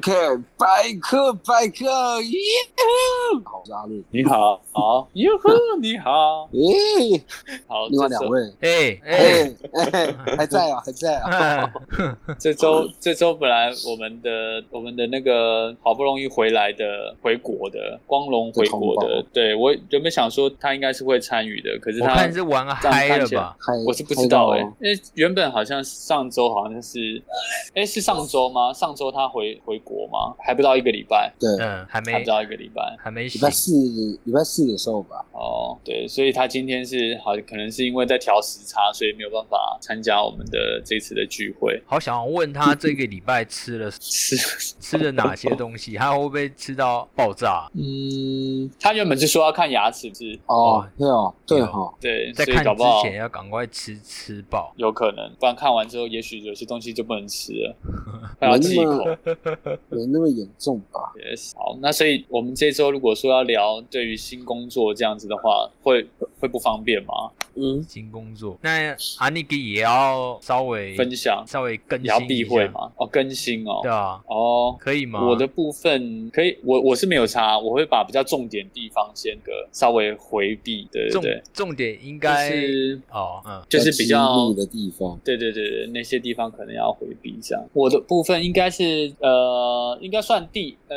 OK，百科百科，耶！好，阿力，你好，好，哟呵，你好，耶！好，另外两位，哎哎哎，还在啊，还在啊。这周这周本来我们的我们的那个好不容易回来的回国的光荣回国的，对我原本想说他应该是会参与的，可是他看是玩嗨了吧？我是不知道哎，因为原本好像上周好像是，哎是上周吗？上周他回回国吗？还不到一个礼拜，对，嗯，还没。还不到一个礼拜，还没礼拜四礼拜四的时候吧。哦，对，所以他今天是好，可能是因为在调时差，所以没有办法参加我们的这次的聚会。好想要问他这个礼拜吃了 吃吃了 哪些东西，他会不会吃到爆炸？嗯，他原本是说要看牙齿，是哦，对哦，对哈，对，在看之前要赶快吃吃饱，有可能，不然看完之后，也许有些东西就不能吃了，要忌口，没那么严重吧？好，那所以我们这周如果说要聊对于新工作这样子的话，会会不方便吗？嗯，新工作，那阿尼基也要稍微分享，稍微更新要避讳吗？哦，更新哦，对啊，哦，可以吗？我的部分可以，我我是没有差，我会把比较重点地方先个稍微回避，对对对，重点应该是哦，嗯，就是比较的地方，对对对对，那些地方可能要回避一下。我的部分应该是呃，应该算第呃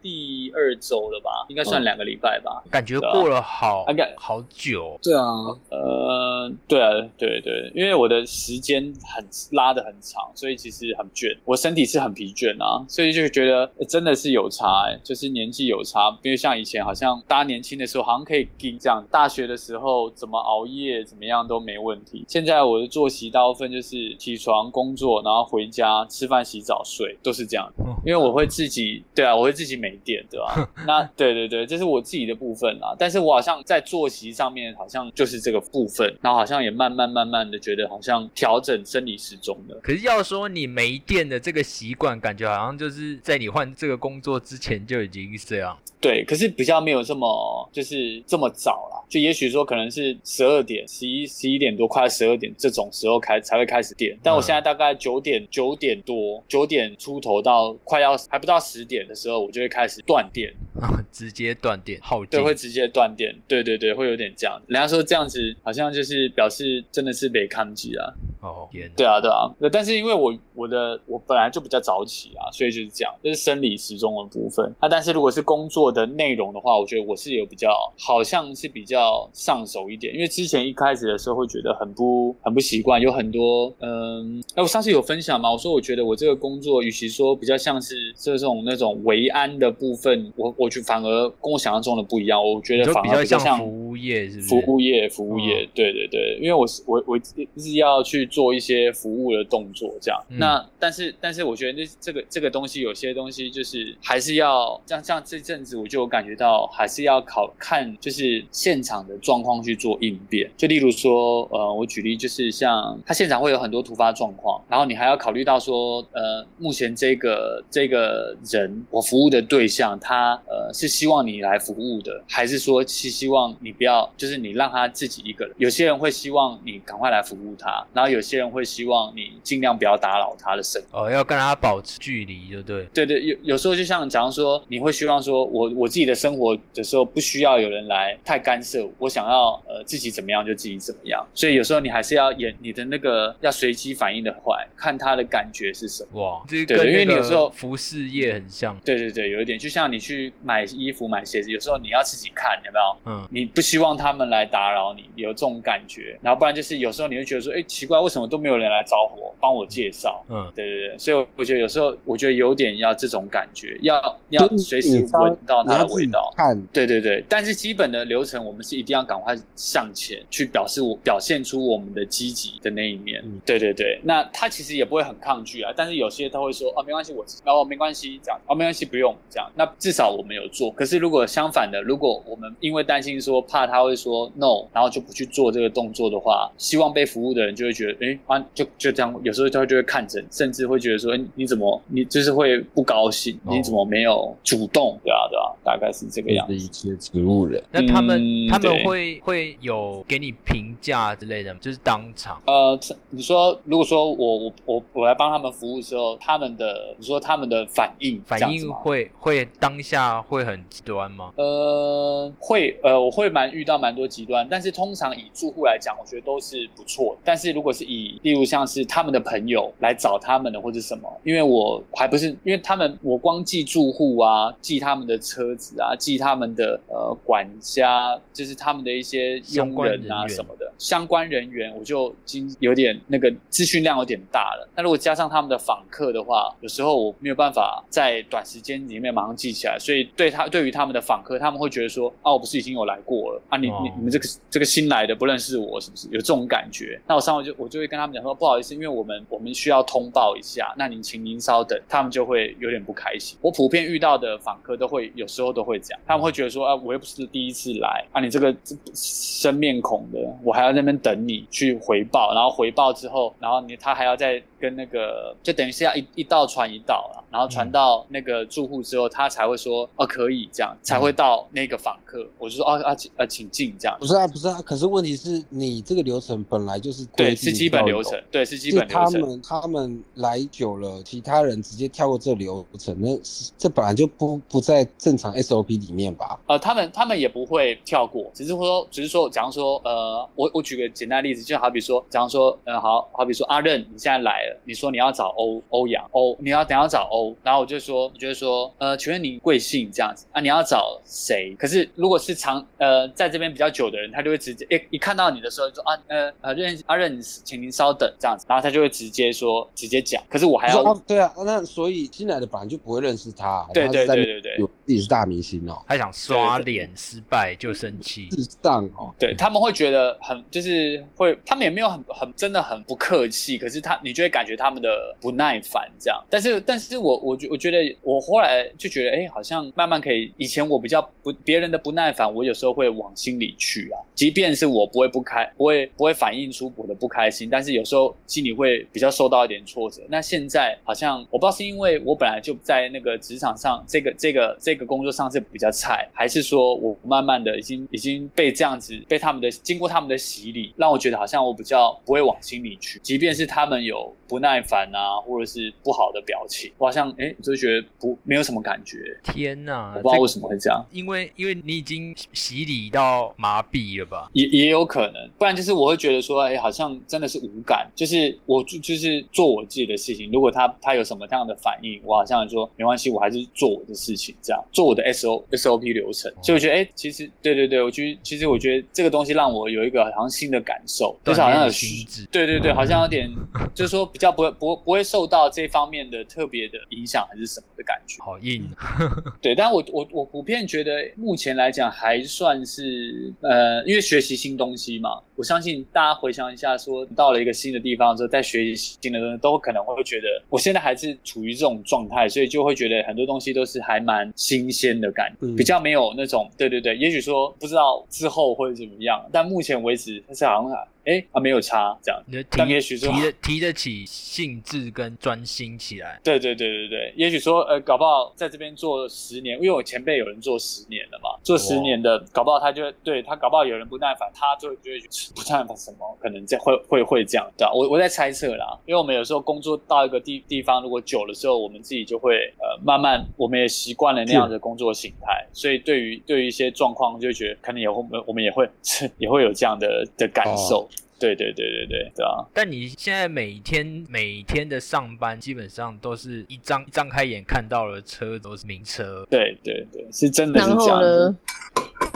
第二周了吧，应该算两个礼拜吧，感觉过了好应该好久，对啊，呃，对啊，对对，因为我的时间很拉的很长，所以其实很倦，我身体是很疲倦啊，所以就觉得真的是有差，哎，就是年纪有差，因为像以前好像大家年轻的时候好像可以跟这样，大学的时候怎么熬夜怎么样都没问题，现在我的作息大部分就是起床工作，然后回家吃饭洗澡睡，都是这样，因为我会自己，对啊，我会自己没电，对吧？那对对对，这是我自己的部分啦，但是我好像在作息上面好像就是这个部分，然后好像也慢慢慢慢的觉得好像调整生理时钟了。可是要说你没电的这个习惯，感觉好像就是在你换这个工作之前就已经是这样。对，可是比较没有这么就是这么早啦，就也许说可能是十二点、十一、十一点多，快十二点这种时候开才会开始电。但我现在大概九点、九点多、九点出头到快要还不到十点的时候，我就会开始断电啊，直接断电，耗对，会直接断电。对对对，会有点这样。人家说这样子好像就是表示真的是没抗击啊。哦，对啊对啊。但是因为我我的我本来就比较早起啊，所以就是这样，这是生理时钟的部分。那但是如果是工作的内容的话，我觉得我是有比较，好像是比较上手一点。因为之前一开始的时候会觉得很不很不习惯，有很多嗯，哎，我上次有分享嘛，我说我觉得我这个工作，与其说比较像是这种那种维安的部分，我我觉反而跟我想象中的不一样。我觉得反而比较像服务业，是服务业，服务业，对对对，因为我是我我是要去做一些服务的动作，这样。那但是但是我觉得这这个这个东西，有些东西就是还是要像像这阵子我就有感觉到，还是要考看就是现场的状况去做应变。就例如说，呃，我举例就是像他现场会有很多突发状况，然后你还要考虑到说，呃，目前这个这个人我服务的对象，他呃是希望你来服务的，还是说是希望你不要，就是你让他自己一个人。有些人会希望你赶快来服务他，然后有些人会希望你尽量不要打扰他的生活。哦，要跟他保持距离，对不对？对对，有有时候就像假如说，你会希望说我我自己的生活的时候不需要有人来太干涉，我想要呃自己怎么样就自己怎么样。所以有时候你还是要演你的那个要随机反应的快，看他的感觉是什么。哇，对，因为你有时候服饰业很像。对对对，有一点就像你去买衣服买鞋子，有时候你要自己看，有没有？嗯，你不希望他们来打扰你，有这种感觉。然后不然就是有时候你会觉得说，哎，奇怪，为什么都没有人来找我，帮我介绍？嗯，对对对。所以我觉得有时候我觉得有点要这种感觉，要要随时闻到它的味道。看，对对对。但是基本的流程，我们是一定要赶快向前去表示我表现出我们的积极的那一面。对对对。那他其实也不会很抗拒啊，但是有些他会说，哦，没关系，我然后没关系这样，哦，没关系，不用这样。那至少我们有做。可是如果相反的，如果我们因为担心说怕他会说 no，然后就不去做这个动作的话，希望被服务的人就会觉得，哎，啊，就就这样。有时候他就会看着，甚至会觉得说，哎，你怎么你就是会不高兴？你怎么没有主动？对啊，对啊，大概是这个样子。一些植物人，那他们他们会会有给你评价之类的吗？就是当场。呃，你说如果说我我我我我来帮他们服务的时候，他们的你说他们的反应反应会会当下会很极端吗？呃，会呃，我会蛮遇到蛮多极端，但是通常以住户来讲，我觉得都是不错。但是如果是以例如像是他们的朋友来找他们的或者什么，因为我还不是因为他们，我光记住户啊，记他们的车子啊，记他们的呃管家，就是他们的一些佣人啊什么的相关人员，我就已经有点那个资讯量有点大了。那如果加上他们的访客的话，有时候我没有办法在短时间里面马上记起来，所以对他对于他们的访客，他们会觉得说，啊，我不是已经有来过了啊，你哦你你们这个这个新来的不认识我，是不是有这种感觉？那我上回就我就会跟他们讲说，不好意思，因为我们我们需要通报一下，那您请您稍等，他们就会有点不开心。我普遍遇到的访客都会有时候都会这样，他们会觉得说，啊，我又不是第一次来啊，你这个这生面孔的，我还要在那边等你去回报，然后回报之后，然后你他还要再跟那个，就等于是要一一道传一道了，然后传到那个住户之后，他才会说，哦，可以这样，才会到那个访客，我就说，哦啊，请啊，请进这样不。是啊，不是啊，可是问题是你这个流程本来就是对，是基本流程，对，是基本流程。他们他们来久了，其他人直接跳过这流程，那是这本来就不不在正常 SOP 里面吧？呃，他们他们也不会跳过，只是说，只是说，假如说，呃，我我举个简单例子，就好比说，假如说，呃，好好比说，阿任你现在来了，你说你要找欧欧阳欧，你要等下找欧，然后我就说，我就会说，呃，请问你贵姓这样子啊？你要找谁？可是如果是长呃在这边比较久的人，他就会直接一一看到你的时候就说啊呃呃任阿任，请您稍等这样子，然后他就会直接说直接讲，可是我还要对啊，那所以进来的本来就不会认识他，对对对对对自己是大明星哦，还想刷脸失败就生气，智障哦，对他们会觉得很就是会，他们也没有很很真的很不客气，可是他你就会感觉他们的不耐烦这样。但是但是我我觉我觉得我后来就觉得哎、好像慢慢可以。以前我比较不别人的不耐烦，我有时候会往心里去啊，即便是我不会不开，不会不会反映出我的不开心，但是有时候心里会比较受到一点挫折。那现在好像我不知道是因为我本来就在那个职场上，这个这个这个工作上是比较菜，还是说我慢慢的已经已经被这样子被他们的经过他们的洗礼，让我觉得好像我比较不会往心里去，即便是他们有不耐烦啊，或者是不好的表情，我好像哎，就觉得不没有什么感觉，天哪！我不知道为什么会这样。因为因为你已经洗礼到麻痹了吧？也也有可能，不然就是我会觉得说，哎，好像真的是无感，就是我就就是做我自己的事情。如果他他有什么这样的反应，我好像说没关系，我还是做我的事情，这样做我的 S O S O P 流程。所以我觉得，哎，其实对对对，我觉得其实我觉得这个东西让我有一个好像新的感受，就是好像有锻炼心智对对对，好像有点 就是说比较不会不不会受到这方面的特别的影响还是什么的感觉。好硬，对，但我我我普遍觉得目前来讲还算是呃，因为学习新东西嘛，我相信大家回想一下说到了一个新的地方之后，在学习新的东西，都可能会觉得我现在还是处于这种状态，所以就会觉得很多东西都是还蛮新鲜的感觉，嗯比较没有有那种对对对，也许说不知道之后会怎么样，但目前为止是好像哎啊没有差这样。你的但提也许说提得提得起兴致跟专心起来。对对对对对，也许说呃，搞不好在这边做十年，因为我前辈有人做十年了嘛，做十年的，搞不好他就对他搞不好有人不耐烦，他就就会不耐烦什么，可能这会会会这样，对吧、我我在猜测啦，因为我们有时候工作到一个地地方，如果久了之后，我们自己就会呃慢慢，我们也习惯了那样的工作形态，所以对于对于一些状况，就会觉得可能也会我们也会 也会有这样的的感受。对对对对对对啊！但你现在每天每天的上班，基本上都是一张一张开眼看到了车都是名车，对对对，是真的是然后这样子。呢？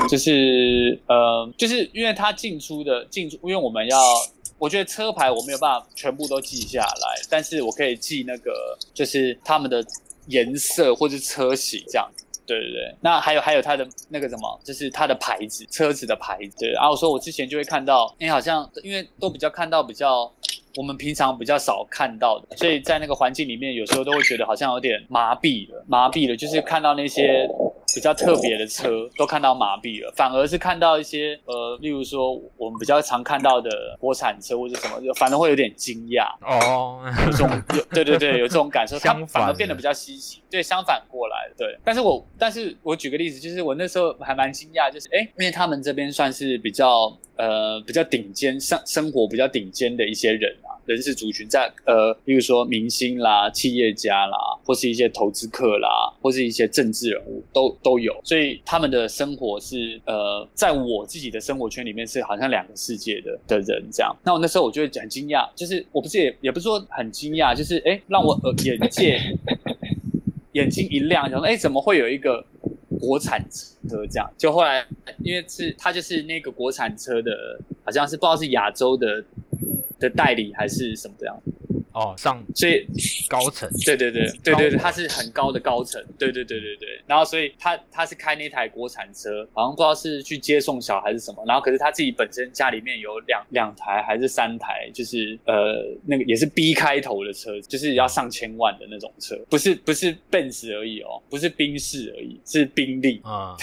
就是呃，就是因为它进出的进出，因为我们要，我觉得车牌我没有办法全部都记下来，但是我可以记那个就是他们的颜色或是车型这样子。对对对，那还有还有他的那个什么，就是他的牌子，车子的牌子。对，然后我说我之前就会看到，哎好像因为都比较看到比较我们平常比较少看到的，所以在那个环境里面，有时候都会觉得好像有点麻痹了，麻痹了，就是看到那些比较特别的车都看到麻痹了，反而是看到一些呃，例如说我们比较常看到的国产车或者什么，就反而会有点惊讶，哦，有这种有对对对，有这种感受，它相反反而变得比较稀奇，对，相反过来，对。但是我但是我举个例子，就是我那时候还蛮惊讶，就是哎，因为他们这边算是比较呃比较顶尖生生活比较顶尖的一些人啊，人士族群，在呃，比如说明星啦、企业家啦，或是一些投资客啦，或是一些政治人物，都都有。所以他们的生活是呃，在我自己的生活圈里面是好像两个世界的的人这样。那我那时候我就会很惊讶，就是我不是也也不是说很惊讶，就是哎，让我呃眼界眼睛一亮，想说哎，怎么会有一个国产车这样？就后来因为是他就是那个国产车的，好像是不知道是亚洲的的代理还是什么这样。哦，上所以高层，对对对对对对，他是很高的高层，对对对对对。然后所以他他是开那台国产车，好像不知道是去接送小孩是什么。然后可是他自己本身家里面有两两台还是三台，就是呃那个也是 B 开头的车，就是要上千万的那种车，不是不是奔驰而已哦，不是宾士而已，是宾利啊。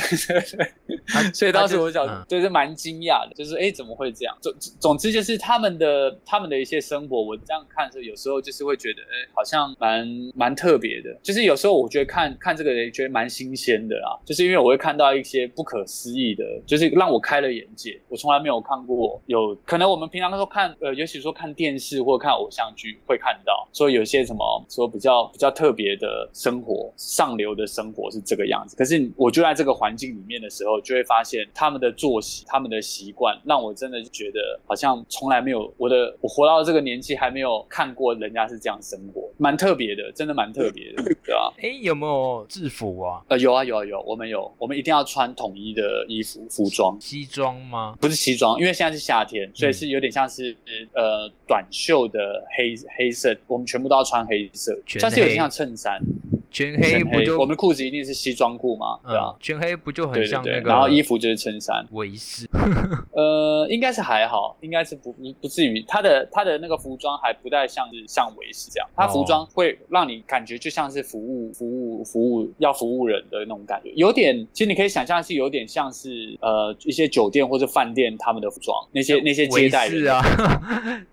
所以当时我想，就是蛮惊讶的，就是哎怎么会这样？总总之就是他们的他们的一些生活，我这样看是有。时候就是会觉得，哎，好像蛮蛮特别的。就是有时候我觉得看看这个人，觉得蛮新鲜的啦。就是因为我会看到一些不可思议的，就是让我开了眼界。我从来没有看过，有可能我们平常都看，呃，尤其说看电视或者看偶像剧会看到，说有些什么说比较比较特别的生活，上流的生活是这个样子。可是我就在这个环境里面的时候，就会发现他们的作息、他们的习惯，让我真的觉得好像从来没有我的我活到这个年纪还没有看过。人家是这样生活，蛮特别的，真的蛮特别的，对吧？哎，有没有制服啊？呃，有啊，有啊，有，我们有，我们一定要穿统一的衣服服装。西装吗？不是西装，因为现在是夏天，所以是有点像是呃短袖的黑黑色，我们全部都要穿黑色，像是有点像衬衫。全黑不就我们裤子一定是西装裤嘛？对啊，全黑不就很像那个？然后衣服就是衬衫。维斯，呃，应该是还好，应该是不不不至于。他的他的那个服装还不太像是像维斯这样，他服装会让你感觉就像是服务服务服务要服务人的那种感觉，有点其实你可以想象是有点像是呃一些酒店或者饭店他们的服装，那些那些接待的 啊，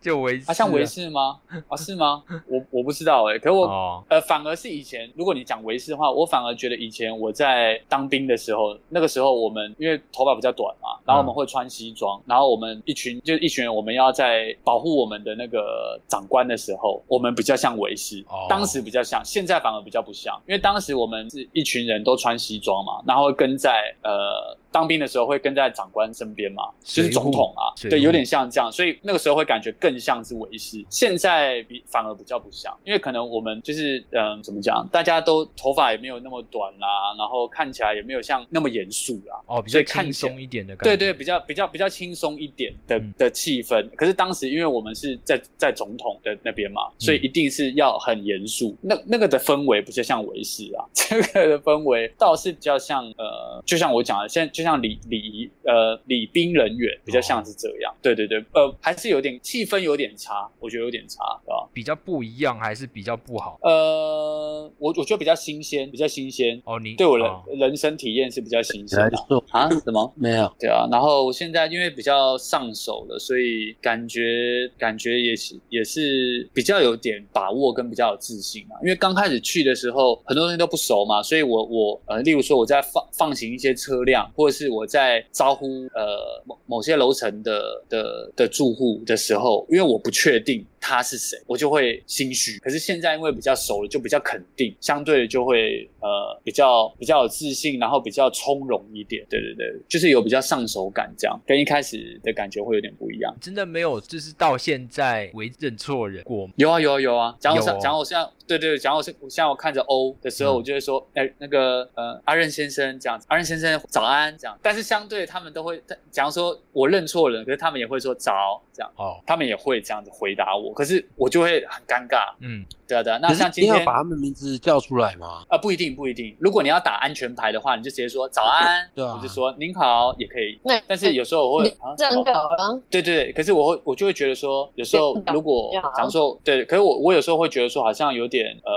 就维啊像维斯吗？啊是吗？我我不知道哎，可我呃反而是以前如果。你讲维斯的话，我反而觉得以前我在当兵的时候，那个时候我们因为头发比较短嘛，然后我们会穿西装，然后我们一群就一群人，我们要在保护我们的那个长官的时候，我们比较像维视，当时比较像，现在反而比较不像，因为当时我们是一群人都穿西装嘛，然后跟在呃。当兵的时候会跟在长官身边嘛，就是总统啊，对，有点像这样，所以那个时候会感觉更像是维师。现在比反而比较不像，因为可能我们就是嗯，怎么讲，大家都头发也没有那么短啦，然后看起来也没有像那么严肃啦，哦，比较轻松一点的感觉，对对，比较比较比较轻松一点的的气氛。可是当时因为我们是在在总统的那边嘛，所以一定是要很严肃。那那个的氛围不是像维师啊？这个的氛围倒是比较像呃，就像我讲的，现在就。像礼礼仪呃礼宾人员比较像是这样，对对对，呃还是有点气氛有点差，我觉得有点差，对吧？比较不一样还是比较不好？呃，我我觉得比较新鲜，比较新鲜。哦，你对我人人生体验是比较新鲜的啊？什么？没有？对啊，然后我现在因为比较上手了，所以感觉感觉也是也是比较有点把握跟比较有自信嘛。因为刚开始去的时候很多东西都不熟嘛，所以我我呃，例如说我在放放行一些车辆，或者是我在招呼呃某某些楼层的的的住户的时候，因为我不确定。他是谁，我就会心虚。可是现在因为比较熟了，就比较肯定，相对的就会呃比较比较有自信，然后比较从容一点。对对对，就是有比较上手感，这样跟一开始的感觉会有点不一样。真的没有，就是到现在为认错人过吗？有啊有啊有啊。讲我讲我现在对对，讲我是像我看着 O 的时候，我就会说哎那个呃阿任先生这样子，阿任先生早安这样。但是相对他们都会，假如说我认错人，可是他们也会说早这样哦，他们也会这样子回答我。可是我就会很尴尬，嗯，对啊对啊。那像今天要把他们名字叫出来吗？啊，不一定不一定。如果你要打安全牌的话，你就直接说早安，对啊，或者说您好也可以。那但是有时候我会真的啊，对对对。可是我会我就会觉得说，有时候如果假如说对，可是我我有时候会觉得说，好像有点呃，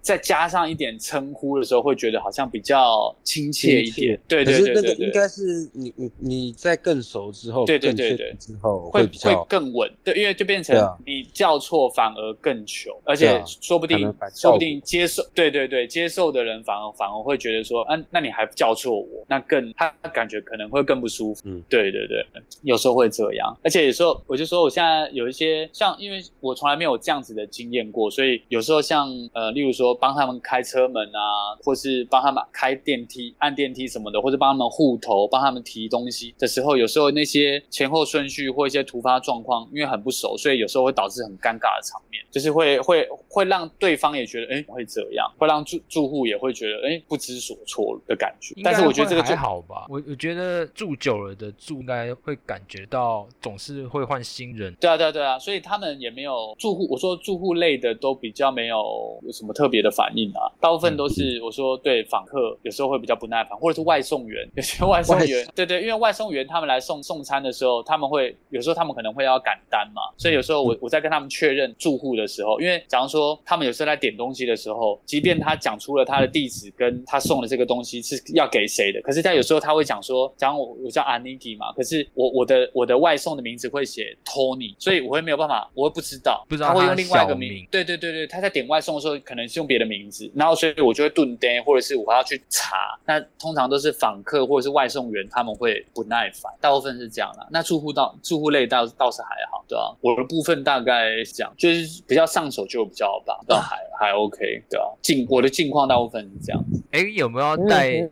再加上一点称呼的时候，会觉得好像比较亲切一点。对对对对对，应该是你你你在更熟之后，对对对对之后会会更稳。对，因为就变成你叫错反而更糗，而且说不定说不定接受，对对对，接受的人反而反而会觉得说，嗯，那你还叫错我，那更他感觉可能会更不舒服。嗯，对对对，有时候会这样，而且有时候我就说我现在有一些像，因为我从来没有这样子的经验过，所以有时候像呃，例如说帮他们开车门啊，或是帮他们开电梯、按电梯什么的，或者帮他们护头、帮他们提东西的时候，有时候那些前后顺序或一些突发状况，因为很不熟，所以有时候会导致很尴尬的场面，就是会会会让对方也觉得，哎，会这样，会让住住户也会觉得，哎，不知所措的感觉。但是我觉得这个还好吧，我我觉得住久了的住应该会感觉到总是会换新人。对啊，对啊，对啊，所以他们也没有住户，我说住户类的都比较没有有什么特别的反应啊，大部分都是我说对访客有时候会比较不耐烦，或者是外送员，有些外送员，对对，因为外送员他们来送送餐的时候，他们会有时候他们可能会要赶单嘛，所以有时候我我在跟他们确认住户的时候，因为假如说他们有时候在点东西的时候，即便他讲出了他的地址跟他送的这个东西是要给谁的，可是他有时候他会讲说，讲我我叫 Aniki 嘛，可是我我的我的外送的名字会写 Tony，所以我会没有办法，我会不知道，不知道他会用另外一个名，对对对对，他在点外送的时候可能是用别的名字，然后所以我就会顿呆，或者是我要去查，那通常都是访客或者是外送员他们会不耐烦，大部分是这样啦。那住户到住户类倒倒是还好，对吧？我的部分大概是这样，就是比较上手就比较吧，倒还还 OK，对啊？近我的近况大部分是这样子。哎，有没有带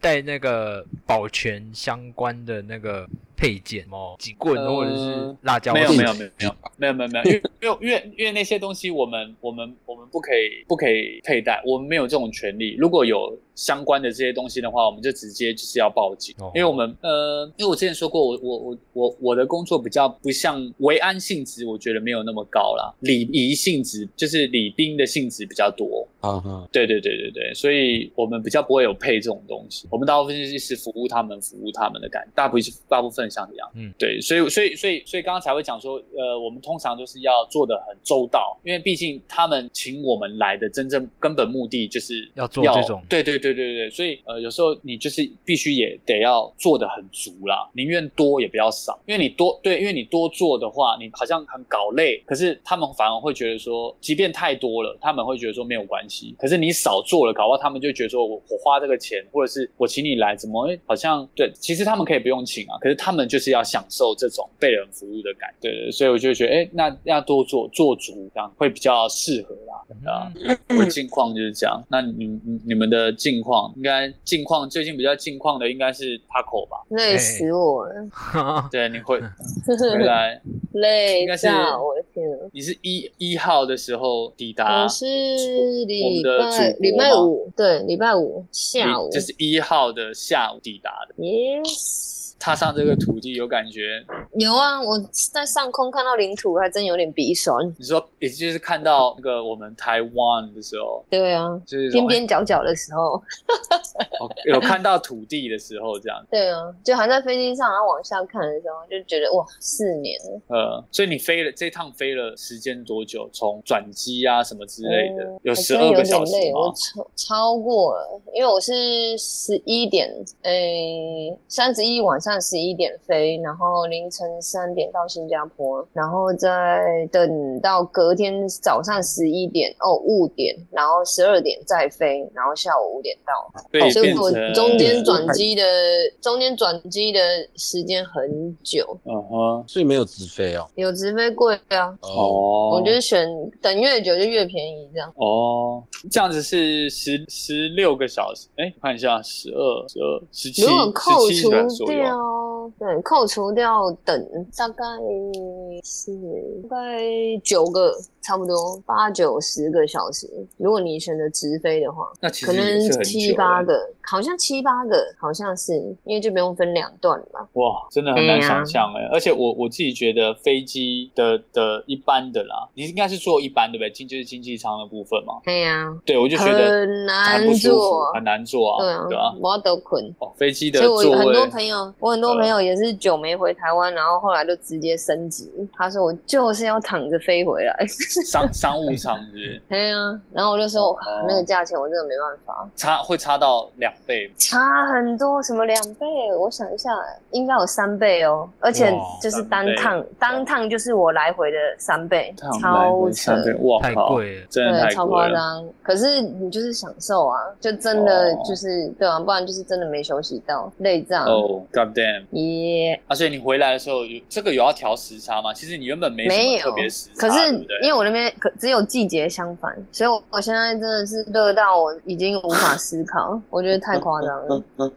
带那个保全相关的那个？配件。哦，警棍或者是辣椒，没有没有没有没有。没有没有没有，因为 因为因为因为那些东西我们我们我们不可以不可以佩戴，我们没有这种权利。如果有相关的这些东西的话，我们就直接就是要报警，因为我们呃，因为我之前说过，我我我我我的工作比较不像维安性质，我觉得没有那么高啦，礼仪性质就是礼宾的性质比较多。啊哈，对对对对对，所以我们比较不会有配这种东西，我们大部分就是服务他们，服务他们的感，大部分大部分像这样，嗯，对，所以所以所以所以刚刚才会讲说，呃，我们通常都是要做的很周到，因为毕竟他们请我们来的真正根本目的就是要做这种，对对对对对，所以呃有时候你就是必须也得要做的很足啦，宁愿多也不要少，因为你多对，因为你多做的话，你好像很搞累，可是他们反而会觉得说，即便太多了，他们会觉得说没有关系。可是你少做了，搞不好他们就觉得说我我花这个钱，或者是我请你来，怎么好像对？其实他们可以不用请啊，可是他们就是要享受这种被人服务的感，对对。所以我就觉得，哎，那要多做做足，这样会比较适合啦，啊。我近况就是这样。那你你你们的近况，应该近况最近比较近况的应该是 Taco 吧？累死我了。对，你会 回来累，应该是我的天你是一一号的时候抵达？我是礼拜礼拜五，对，礼拜五下午，这是一号的下午抵达的。Yes。踏上这个土地有感觉？有啊，我在上空看到领土，还真有点鼻酸。你说，也就是看到那个我们台湾的时候，对啊，就是边边角角的时候，有看到土地的时候，这样。对啊，就还在飞机上，然后往下看的时候，就觉得哇，四年。呃，所以你飞了这趟飞了时间多久？从转机啊什么之类的，有十二个小时吗？超超过了，因为我是十一点，诶，三十一晚上。十一点飞，然后凌晨三点到新加坡，然后再等到隔天早上十一点哦误点，然后十二点再飞，然后下午五点到。所以我中间转机的中间转机的时间很久。嗯哼，所以没有直飞哦。有直飞贵啊。哦。我觉得选等越久就越便宜，这样。哦，这样子是十十六个小时。哎，看一下，十二、十二、十七、十七掉。哦，对，哦，对扣除掉等大概是大概九个。差不多八九十个小时，如果你选择直飞的话，那可能七八个，好像七八个，好像是，因为就不用分两段嘛。哇，真的很难想象哎！而且我我自己觉得飞机的的一般的啦，你应该是坐一般对不对？经就是经济舱的部分嘛。对呀，对我就觉得很难坐，很难坐啊。对啊，对啊，我要得困。哦，飞机的座位，很多朋友，我很多朋友。友也是久没回台湾，然后后来就直接升级。他说我就是要躺着飞回来，商商务舱是？是对啊，然后我就说那个价钱我真的没办法，差会差到两倍，差很多，什么两倍？我想一下，应该有三倍哦，而且就是单趟单趟就是我来回的三倍，超扯，哇，太贵了，真的太超夸张。可是你就是享受啊，就真的就是对啊，不然就是真的没休息到，累胀。哦，God damn！耶！而且你回来的时候有这个有要调时差吗？其实你原本没没有特别时差，可是因为我那边可只有季节相反，所以我我现在真的是热到我已经无法思考，我觉得太夸张了。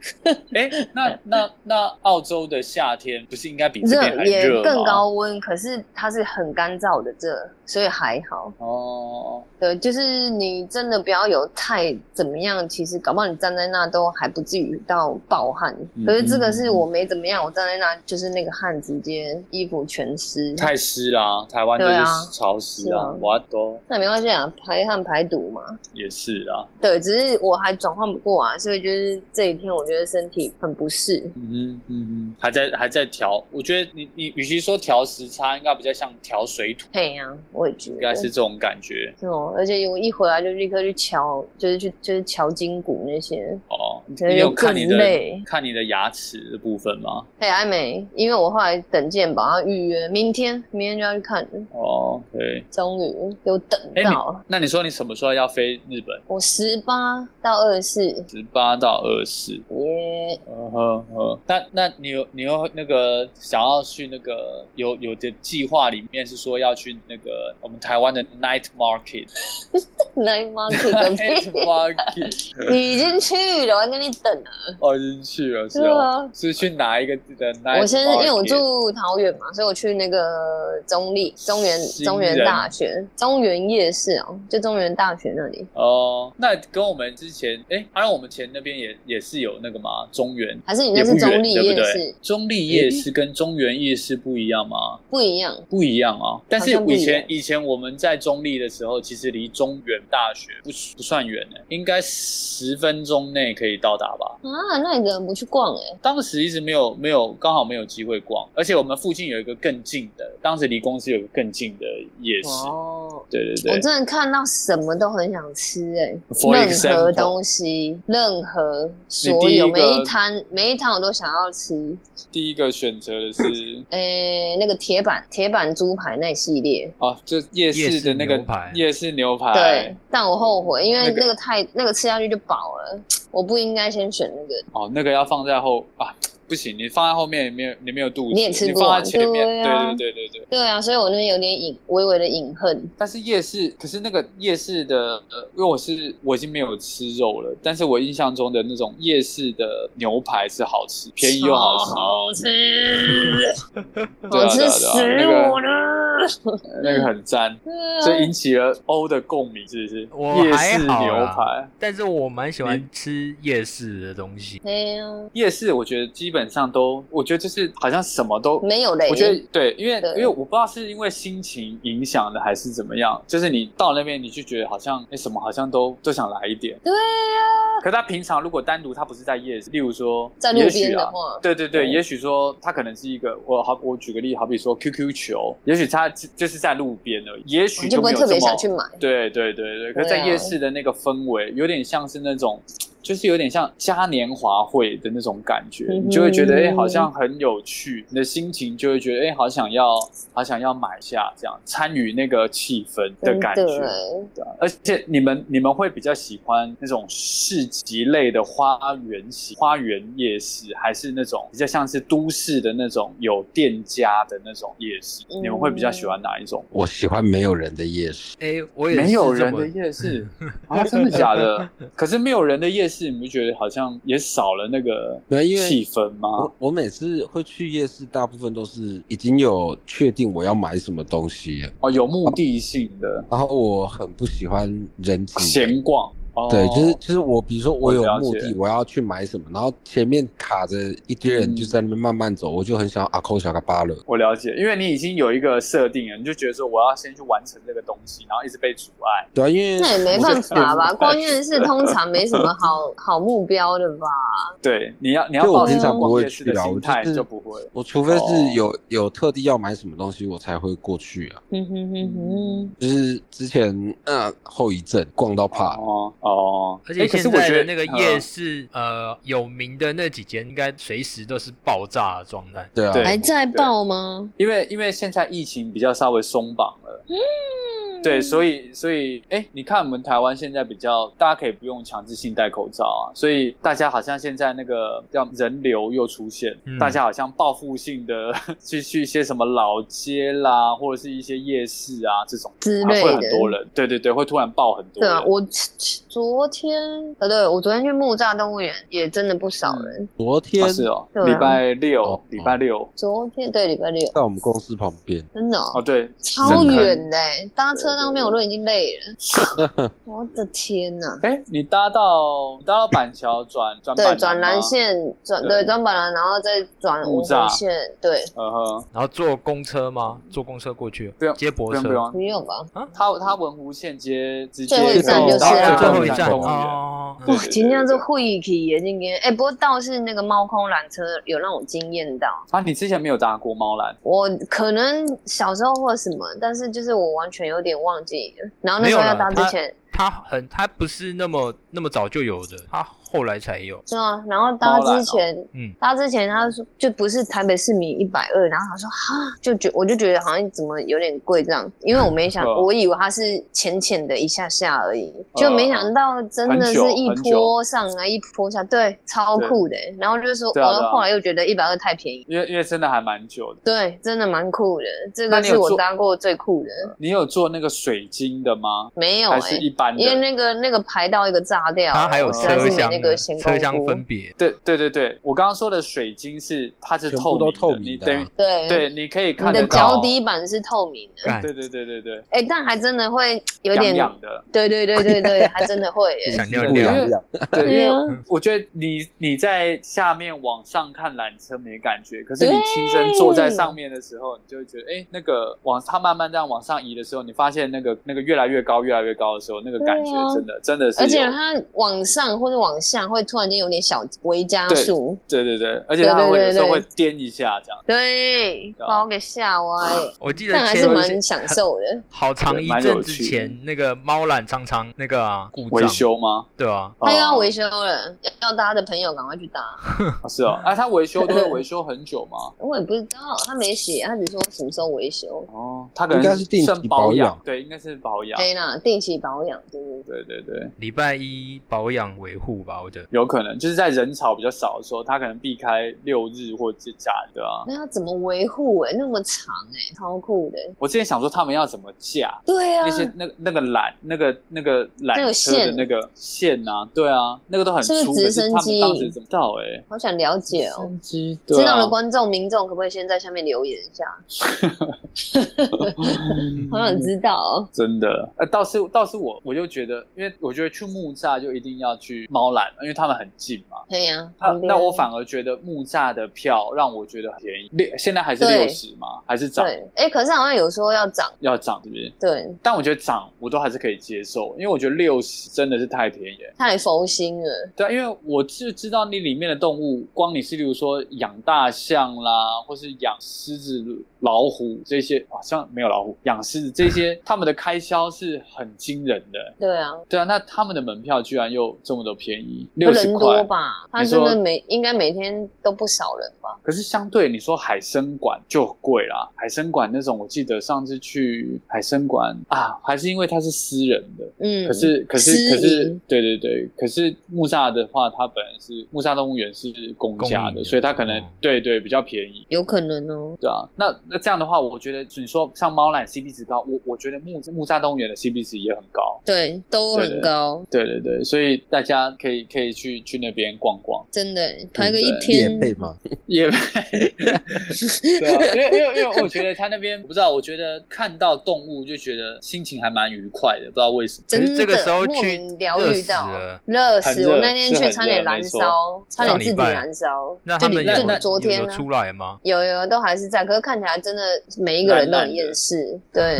哎，那那那澳洲的夏天不是应该比这边还热也更高温，可是它是很干燥的热，所以还好。哦，对，就是你真的不要有太怎么样，其实搞不好你站在那都还不至于到暴汗。可是这个是我没怎么样，我站在那就是那个汗直接衣服全湿，太湿啦！台湾就是潮湿啊，我都那没关系啊，排汗排毒嘛。也是啊，对，只是我还转换不过啊，所以就是这一天我觉得身体很不适。嗯嗯嗯，还在还在调，我觉得你你与其说调时差，应该比较像调水土。对呀，我也觉得应该是这种感觉。是哦，而且我一回来就立刻去敲，就是去就是敲筋骨那些。哦，你有看你的看你的牙齿的部分吗？嘿，还没，因为我后来等健保要预约，明天明天就要去看。哦，对，终于有等到。那你说你什么时候要飞日本？我十八到二十四。十八到二十四。耶。嗯哼哼。那那你有你有那个想要去那个有有的计划里面是说要去那个我们台湾的 night market。night market。market。你已经去了，你等了。哦，已经去了，是啊。是去哪一个的？我先因为我住桃园嘛，所以我去那个中立中原中原大学中原夜市哦，就中原大学那里。哦，那跟我们之前哎，好像我们前那边也也是有那个嘛，中原还是你那是中立夜市？中立夜市跟中原夜市不一样吗？不一样，不一样啊。但是以前以前我们在中立的时候，其实离中原大学不不算远的，应该十分钟内可以到达吧？啊，那你怎么不去逛哎？当时一直没有没有刚好没有机会逛，而且我们附近有一个更近的，当时离公司有个更近的夜市。哦，对对对，我真的看到什么都很想吃哎，任何东西，任何所有每一摊每一摊我都想要吃。第一个选择的是，呃，那个铁板铁板猪排那系列哦，就夜市的那个夜市牛排。对，但我后悔，因为那个太那个吃下去就饱了，我不应该先选那个。哦，那个要放在后啊。不行，你放在后面也，没有你没有肚子，你也吃不完。对啊，对对对对对。对啊，所以我那边有点隐微微的隐恨。但是夜市，可是那个夜市的，呃，因为我是我已经没有吃肉了，但是我印象中的那种夜市的牛排是好吃，便宜又好吃。好吃，好吃死我了！那个很赞，这引起了欧的共鸣，是不是？夜市牛排，但是我蛮喜欢吃夜市的东西。夜市我觉得基本。基本上都，我觉得就是好像什么都没有嘞。我觉得对，因为因为我不知道是因为心情影响的还是怎么样，就是你到那边你就觉得好像哎什么好像都都想来一点。对呀。可他平常如果单独他不是在夜市，例如说在路边的话，对对对，也许说他可能是一个我好我举个例，好比说 QQ 球，也许他就是在路边而已，也许就不会特别想去买。对对对对，可在夜市的那个氛围有点像是那种。就是有点像嘉年华会的那种感觉，你就会觉得哎，好像很有趣，你的心情就会觉得哎，好想要，好想要买下这样参与那个气氛的感觉。对，而且你们你们会比较喜欢那种市集类的花园型花园夜市，还是那种比较像是都市的那种有店家的那种夜市？你们会比较喜欢哪一种？我喜欢没有人的夜市。哎，我也没有人的夜市 啊，真的假的？可是没有人的夜市。是你不觉得好像也少了那个气氛吗？我我每次会去夜市，大部分都是已经有确定我要买什么东西哦，有目的性的。然后我很不喜欢人挤闲逛。哦对，就是就是我，比如说我有目的，我要去买什么，然后前面卡着一堆人嗯就在那边慢慢走，我就很想阿扣小卡巴了。我了解，因为你已经有一个设定了，你就觉得说我要先去完成这个东西，然后一直被阻碍。对啊，因为那也没办法吧？我就关键是通常没什么好 好目标的吧？对，你要你要就我平常不会去啊我心态，就是就不会。我除非哦是有有特地要买什么东西，我才会过去啊。嗯哼哼哼，就是之前呃后遗症逛到怕了，哦哦，而且现在是我觉得的那个夜嗯市，呃，有名的那几间，应该随时都是爆炸的状态。对啊，对还在爆吗？因为因为现在疫情比较稍微松绑了，嗯。对，所以所以哎，你看我们台湾现在比较，大家可以不用强制性戴口罩啊，所以大家好像现在那个叫人流又出现，嗯。大家好像报复性的 去去一些什么老街啦，或者是一些夜市啊这种，之类的。很多人，对对对，会突然爆很多人。对啊，我昨天呃，对我昨天去木栅动物园也真的不少人。昨天？啊是哦，礼拜六哦，礼拜六，昨天对礼拜六，在我们公司旁边，真的、哦？哦、对，超远的欸，搭车到那边我都已经累了。我的天呐！哎，你搭到搭到板桥转转对，板转蓝，线，转对。对转板蓝，然后再转五木栅。湖线，对，嗯哼，然后坐公车吗？坐公车过去？不用接驳车。不用不用。不，用吧？他他文湖线接直接最后一站就是最后哦。哇，今天是会气耶，今天哎，不过倒是那个猫空缆车有让我惊艳到。啊，你之前没有搭过猫缆？我可能小时候或什么，但是就是我完全有点忘记。然后那时候要搭之前，它很，它不是那么那么早就有的，它后来才有。是啊？然后搭之前，嗯，搭之前他说就不是台北市民一百二，然后他说哈，就觉我就觉得好像怎么有点贵这样，因为我没想，嗯我以为它是浅浅的一下下而已，就没想到真的是一坡上来一坡下，对，超酷的。然后就说，对啊啊我后来又觉得一百二太便宜，因为因为真的还蛮久的。对，真的蛮酷的，这个是我搭过最酷的。你有做那个水晶的吗？没有哎、还是一般的？因为那个那个排到一个炸掉了，它还有车厢车厢分别。对对对对，我刚刚说的水晶是它是全透明的，部都透你明的啊等于对对，你可以看你的脚。底板是透明的，对对对对对，哎、但还真的会有点，痒的。对对对对对，还真的会 想尿尿。对，因对啊为我觉得你你在下面往上看缆车没感觉，可是你亲身坐在上面的时候，你就会觉得，哎，那个往它慢慢这样往上移的时候，你发现那个那个越来越高，越来越高的时候，那个感觉真的真的是，而且它往上或者往下会突然间有点小微加速，对对对，而且它会会颠一下这样。对，把我给吓歪，我记得但还是蛮享受的。好长一阵之前，那个猫缆常常那个啊故维障，修吗？对啊，它又要哦维修了，要搭的朋友赶快去搭。哦是哦，哎，它维修都会维修很久吗？我也不知道，他没写，他只说什么时候维修。哦，他可能应该是定期算保保养对，应该是保养。对啦，定期保养，对对？对对对，礼拜一保养维护吧，我觉得。有可能就是在人潮比较少的时候，他可能避开六日或者假的啊。那要怎么维护？哎，那么长哎，超酷的。我之前想说他们要怎么架对啊那，些那那个缆那个那个缆车的线那个线啊，对啊，那个都很是不是粗，可是他们直升机当时怎么到哎？好想了解哦。机知道的观众、民众可不可以先在下面留言一下？好想知道哦。真的，呃，倒是倒是我我就觉得，因为我觉得去木栅就一定要去猫缆，因为他们很近嘛。对呀，那我反而觉得木栅的票让我觉得很便宜，六现在还是六十吗？还是涨？对，哎，可是好像有说要涨，要涨是不是？对，但我觉得涨我都还是可以接受，因为我觉得六十真的是太便宜了。太佛心了。对啊，因为我就知道你里面的动物，光你是例如说养大象啦，或是养狮子、老虎这些，好像没有老虎，养狮子这些，他们的开销是很惊人的。对啊，对啊，那他们的门票居然又这么的便宜，六十人多块。吧？他你说真的每应该每天都不少人吧？可是相对你说海参馆就很贵啦，海参馆那种，我记得上次去海参馆啊，还是因为它是私人的，嗯，可是可是可是营，对对对，可是木栅的话，它本来是木栅动物园是公家的，的所以它可能哦对对比较便宜。有可能哦。对啊，那那这样的话，我觉得你说像猫缆 CP 值高，我我觉得木木栅动物园的 CP 值也很高。对，都很高。对对对，所以大家可以可以去去那边逛逛。真的，排个一天。也配吗？也配。对啊，因为因为因为我觉得他那边不知道，我觉得看到动物就觉得心情还蛮愉快的，不知道为什么。真的，这个时候去疗愈到热死，我那天去差点燃烧，差点自己燃烧。那他们有昨天出来吗？有有都还是在，可是看起来真的每一个人都很厌世，对，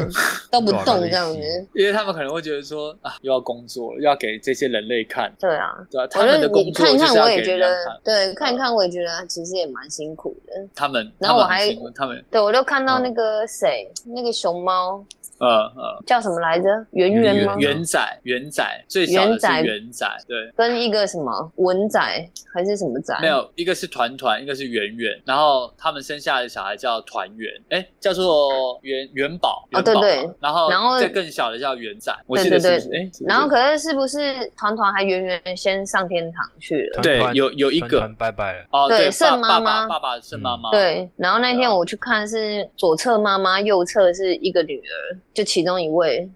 都不动这样子。因为他们可能会觉得说啊，又要工作，又要给这些人类看。对啊，对啊，他们的工作看一看我也觉得，对，看一看我也觉得其实也蛮辛苦的。他们，然后我还他们，对我就看到那个谁，那个熊猫。呃呃，叫什么来着？圆圆吗？圆仔，圆仔，最小的是圆仔，对，跟一个什么文仔还是什么仔？没有，一个是团团，一个是圆圆，然后他们生下的小孩叫团圆，哎，叫做元元宝，哦对对，然后然后再更小的叫元仔，对对对，哎，然后可是是不是团团还圆圆先上天堂去了？对，有有一个拜拜了，哦对，圣妈妈，爸爸圣妈妈，对，然后那天我去看是左侧妈妈，右侧是一个女儿。就其中一位。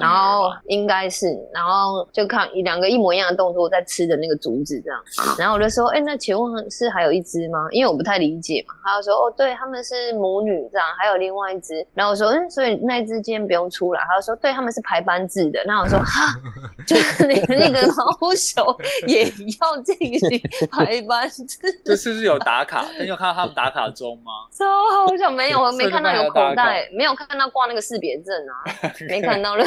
然后应该是，然后就看一两个一模一样的动作在吃的那个竹子这样，然后我就说，哎，那请问是还有一只吗？因为我不太理解嘛。他就说，哦，对，他们是母女这样，还有另外一只。然后我说，嗯，所以那只今天不用出来。他就说，对，他们是排班制的。那我说，哈，就是连那个老手也要进行排班制。这是不是有打卡？你有看到他们打卡钟吗？超好像没有，我没看到有口袋，没有看到挂那个识别证啊，没看到了。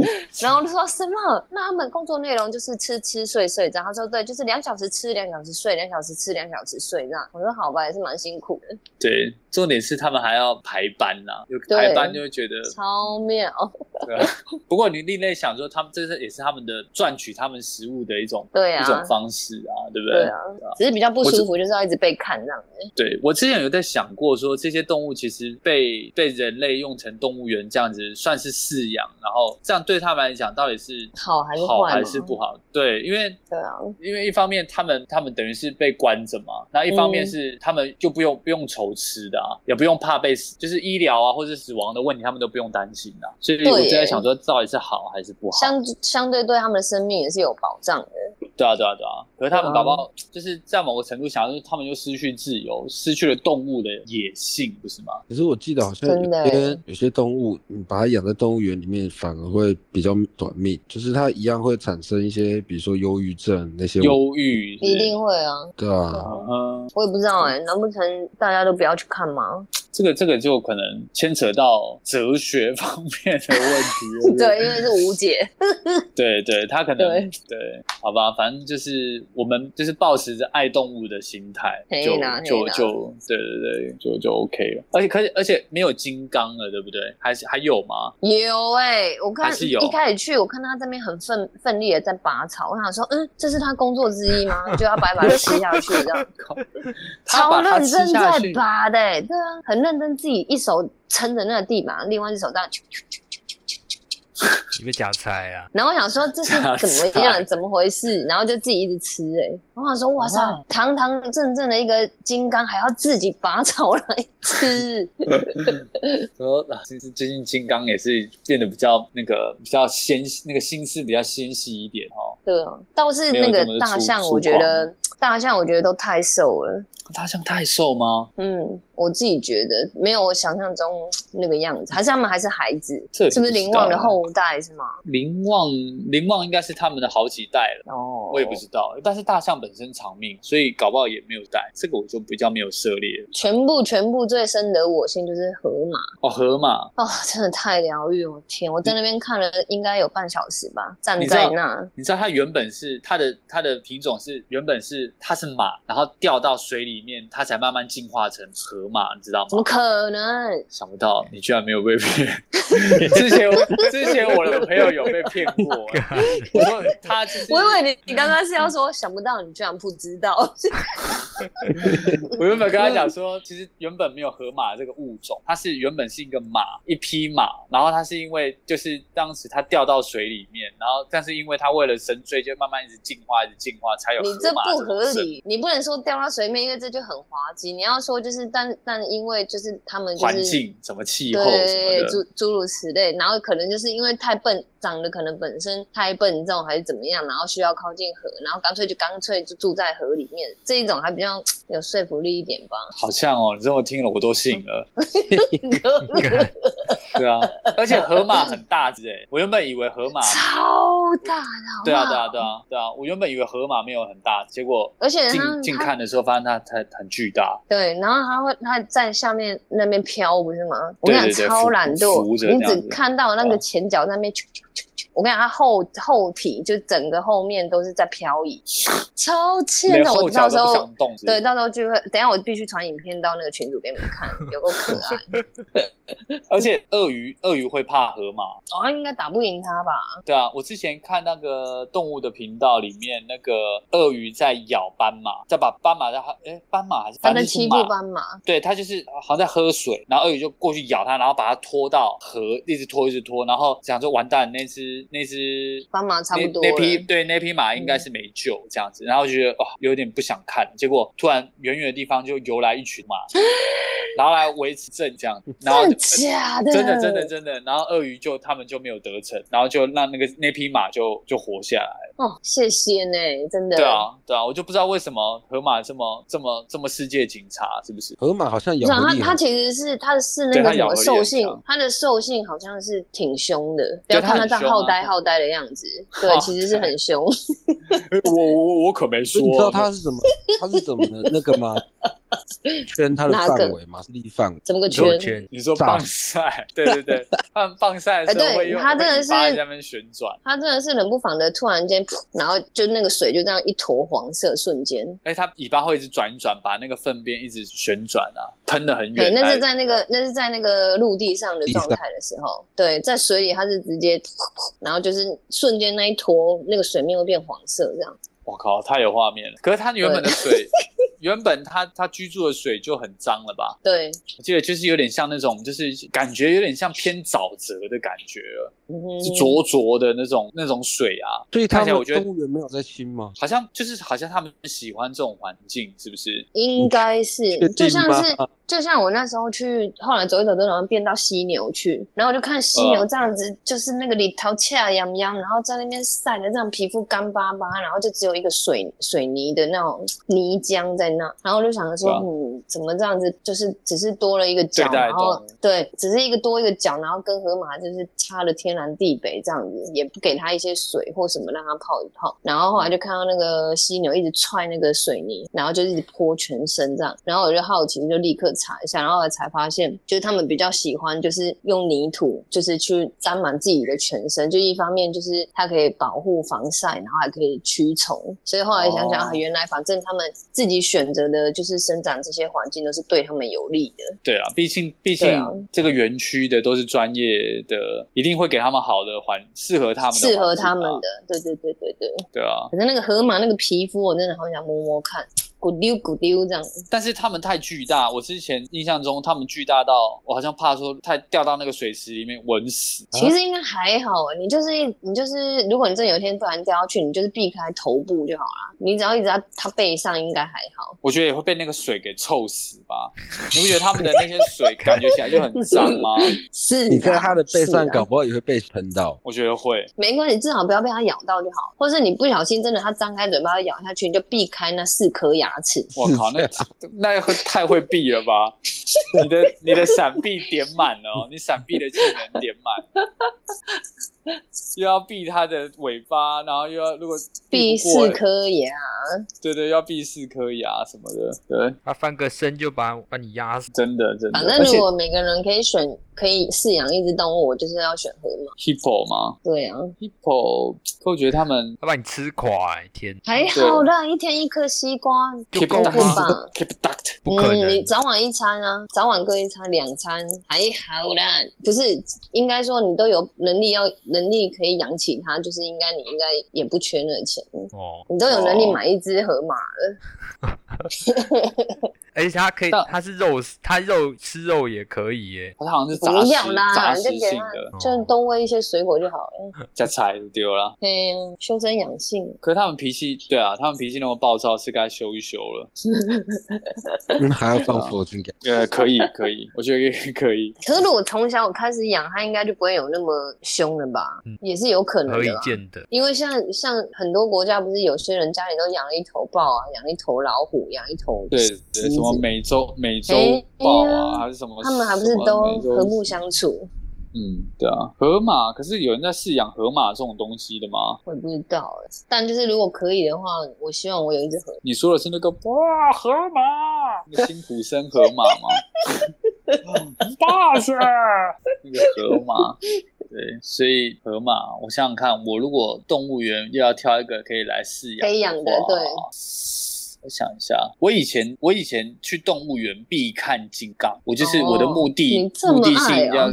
然后他说什么？那他们工作内容就是吃吃睡睡这样。他说对，就是两小时吃，两小时睡，两小时吃，两小时睡这样。我说好吧，也是蛮辛苦的。对，重点是他们还要排班呐，有排班就会觉得超妙。对，不过你另类想说，他们这是也是他们的赚取他们食物的一种对啊一种方式啊，对不对？对啊，只是比较不舒服，就是要一直被看这样。对我之前有在想过，说这些动物其实被被人类用成动物园这样子，算是饲养，然后这样对他们来讲到底是好还是好还是不好？对，因为对啊，因为一方面他们他们等于是被关着嘛，那一方面是他们就不用不用愁吃的啊，也不用怕被死，就是医疗啊或者死亡的问题，他们都不用担心的。所以我就在想说，到底是好还是不好？相相对对他们的生命也是有保障的。对啊，对啊，对啊。可是他们宝宝就是在某个程度想，就是他们又失去自由，失去了动物的野性，不是吗？可是我记得好像有些有些动物，你把它养在动物园里面，反而会比较短命，就是它一样会产生一些，比如说忧郁症那些。忧郁一定会啊。对啊。嗯。我也不知道哎，难不成大家都不要去看吗？这个这个就可能牵扯到哲学方面的问题。对，因为是无解。对 对，他可能对，好吧，反正就是我们就是保持着爱动物的心态，就就就对对对，就就 OK 了。而且可而且没有金刚了，对不对？还是还有吗？有哎，我看是有。一开始去，我看他这边很奋奋力的在拔草，我想说，嗯，这是他工作之一吗？就要白白吃下去这样。超认真在拔的，对啊，很认真，自己一手撑着那个地板，另外一手这样。你被夹菜啊！然后我想说这是怎么样，怎么回事？然后就自己一直吃哎。我想说哇塞，堂堂正正的一个金刚，还要自己拔草来吃。说其实最近金刚也是变得比较那个比较纤那个心思比较纤细一点哦。对啊，倒是那个大象，我觉得大象我觉得都太瘦了。大象太瘦吗？嗯，我自己觉得没有我想象中那个样子，还是他们还是孩子？是不是林旺的后代是吗？林旺，林旺应该是他们的好几代了。哦，我也不知道。但是大象本身长命，所以搞不好也没有带。这个我就比较没有涉猎。全部全部最深得我心就是河马。哦，河马哦，真的太疗愈！我天，我在那边看了应该有半小时吧，站在那。你知道它原本是它的它的品种是原本是它是马，然后掉到水里。里面它才慢慢进化成河马，你知道吗？怎么可能？想不到你居然没有被骗。之前之前我的朋友有被骗过。我说他，我以为你你刚刚是要说想不到你居然不知道。我原本跟他讲说，其实原本没有河马这个物种，它是原本是一个马，一匹马，然后它是因为就是当时它掉到水里面，然后但是因为它为了深追，就慢慢一直进化，一直进化，才有。你这不合理，你不能说掉到水面，因为这就很滑稽。你要说就是但但因为就是他们环境什么气候什么诸诸如此类，然后可能就是因为太笨，长得可能本身太笨重还是怎么样，然后需要靠近河，然后干脆就干脆就住在河里面，这一种还比较有说服力一点吧。好像哦，你这么听了我都信了。对啊，而且河马很大只哎，我原本以为河马超大的。对啊对啊对啊对啊，我原本以为河马没有很大，结果而且近近看的时候发现它它很巨大。对，然后它会它在下面那边飘不是吗？我跟你讲超懒惰，你只看到那个前脚那边。我跟你讲，它后后体就整个后面都是在漂移，超欠的。我到时候对，到时候就会等下我必须传影片到那个群组给你们看，有够可爱。而且鳄鱼鳄鱼会怕河马，哦，应该打不赢它吧？对啊，我之前看那个动物的频道里面，那个鳄鱼在咬斑马，在把斑马在哎斑马还是它在欺负斑马？对，它就是好像在喝水，然后鳄鱼就过去咬它，然后把它拖到河，一直拖一直拖，然后想说完蛋，那只那只斑马差不多，那匹对那匹马应该是没救这样子，然后觉得哇有点不想看，结果突然远远的地方就游来一群马。然后来维持阵这样，然后假的，真的真的真的，然后鳄鱼就他们就没有得逞，然后就让那个那匹马就就活下来。哦，谢谢呢，真的。对啊，对啊，我就不知道为什么河马这么这么这么世界警察，是不是？河马好像有它它其实是它的是那个什么兽性，它的兽性好像是挺凶的，不要看它这样好呆好呆的样子，对，其实是很凶。我我我可没说，你知道它是怎么它是怎么的那个吗？圈它的范围嘛，是立范围。怎么个圈？你说棒赛？对对对，棒 棒赛的时候会用它真的是在那边旋转。它真的是冷不防的，突然间，然后就那个水就这样一坨黄色，瞬间。哎，它尾巴会一直转一转，把那个粪便一直旋转啊，喷的很远。对，那是在那个那是在那个陆地上的状态的时候。对，在水里它是直接，然后就是瞬间那一坨那个水面会变黄色这样。我靠，太有画面了！可是它原本的水，原本他他居住的水就很脏了吧？对，我记得就是有点像那种，就是感觉有点像偏沼泽的感觉了，是浊浊的那种那种水啊。所以看起来我觉得动物园没有在清吗？好像就是好像他们喜欢这种环境，是不是？应该是，就像是。就像我那时候去，后来走一走，都然后变到犀牛去，然后我就看犀牛这样子，就是那个里头恰痒痒，然后在那边晒的这样皮肤干巴巴，然后就只有一个水水泥的那种泥浆在那，然后我就想着说，嗯，怎么这样子，就是只是多了一个角，然后对，只是一个多一个角，然后跟河马就是差了天南地北这样子，也不给它一些水或什么让它泡一泡，然后后来就看到那个犀牛一直踹那个水泥，然后就一直泼全身这样，然后我就好奇，就立刻。查一下，然后才发现，就是他们比较喜欢，就是用泥土，就是去沾满自己的全身。就一方面就是它可以保护、防晒，然后还可以驱虫。所以后来想想，原来反正他们自己选择的，就是生长这些环境都是对他们有利的。对啊，毕竟毕竟这个园区的都是专业的，一定会给他们好的环，适合他们、适合他们的。对对对对对。对啊。可是那个河马那个皮肤，我真的好想摸摸看。咕溜咕溜这样，但是他们太巨大，我之前印象中他们巨大到我好像怕说太掉到那个水池里面稳死。其实应该还好，你就是你就是，如果你真有一天突然掉下去，你就是避开头部就好了。你只要一直在它背上，应该还好。我觉得也会被那个水给臭死吧？你不觉得他们的那些水感觉起来就很脏吗？是，你在它的背上搞不好也会被喷到。我觉得会，没关系，至少不要被它咬到就好。或者是你不小心真的它张开嘴巴咬下去，你就避开那四颗牙。我靠，那那会太会避了吧？你的你的闪避点满了，你闪避的技能点满，又要避它的尾巴，然后又要如果避四颗牙，对对，要避四颗牙什么的，对，它翻个身就把把你压死，真的真的。反正如果每个人可以选。可以饲养一只动物，我就是要选河马。Hippo 吗？对啊，Hippo，我觉得他们要把你吃垮，天！还好啦，一天一颗西瓜就够了吧？Keep duct，不可能。你早晚一餐啊，早晚各一餐，两餐还好啦。不是，应该说你都有能力，要能力可以养起它，就是应该你应该也不缺那钱哦。你都有能力买一只河马了。而且它可以，它是肉，它肉吃肉也可以耶。它好像是杂食，杂食性的，就多喂一些水果就好了。加菜就丢了。对，修身养性。可是他们脾气，对啊，他们脾气那么暴躁，是该修一修了。还要放佛经给？呃，可以，可以，我觉得也可以。可是如果从小我开始养，它应该就不会有那么凶了吧？也是有可能的。可以见的。因为像像很多国家，不是有些人家里都养了一头豹啊，养一头老虎，养一头对什么美洲美洲豹啊，还是什么？他们还不是都和睦相处？嗯，对啊，河马，可是有人在饲养河马这种东西的吗？我也不知道，但就是如果可以的话，我希望我有一只河。你说的是那个哇河马，那辛普森河马吗？大是那个河马，对，所以河马，我想想看，我如果动物园又要挑一个可以来饲养、可以养的，对。我想一下，我以前我以前去动物园必看金刚，我就是我的目的目的性要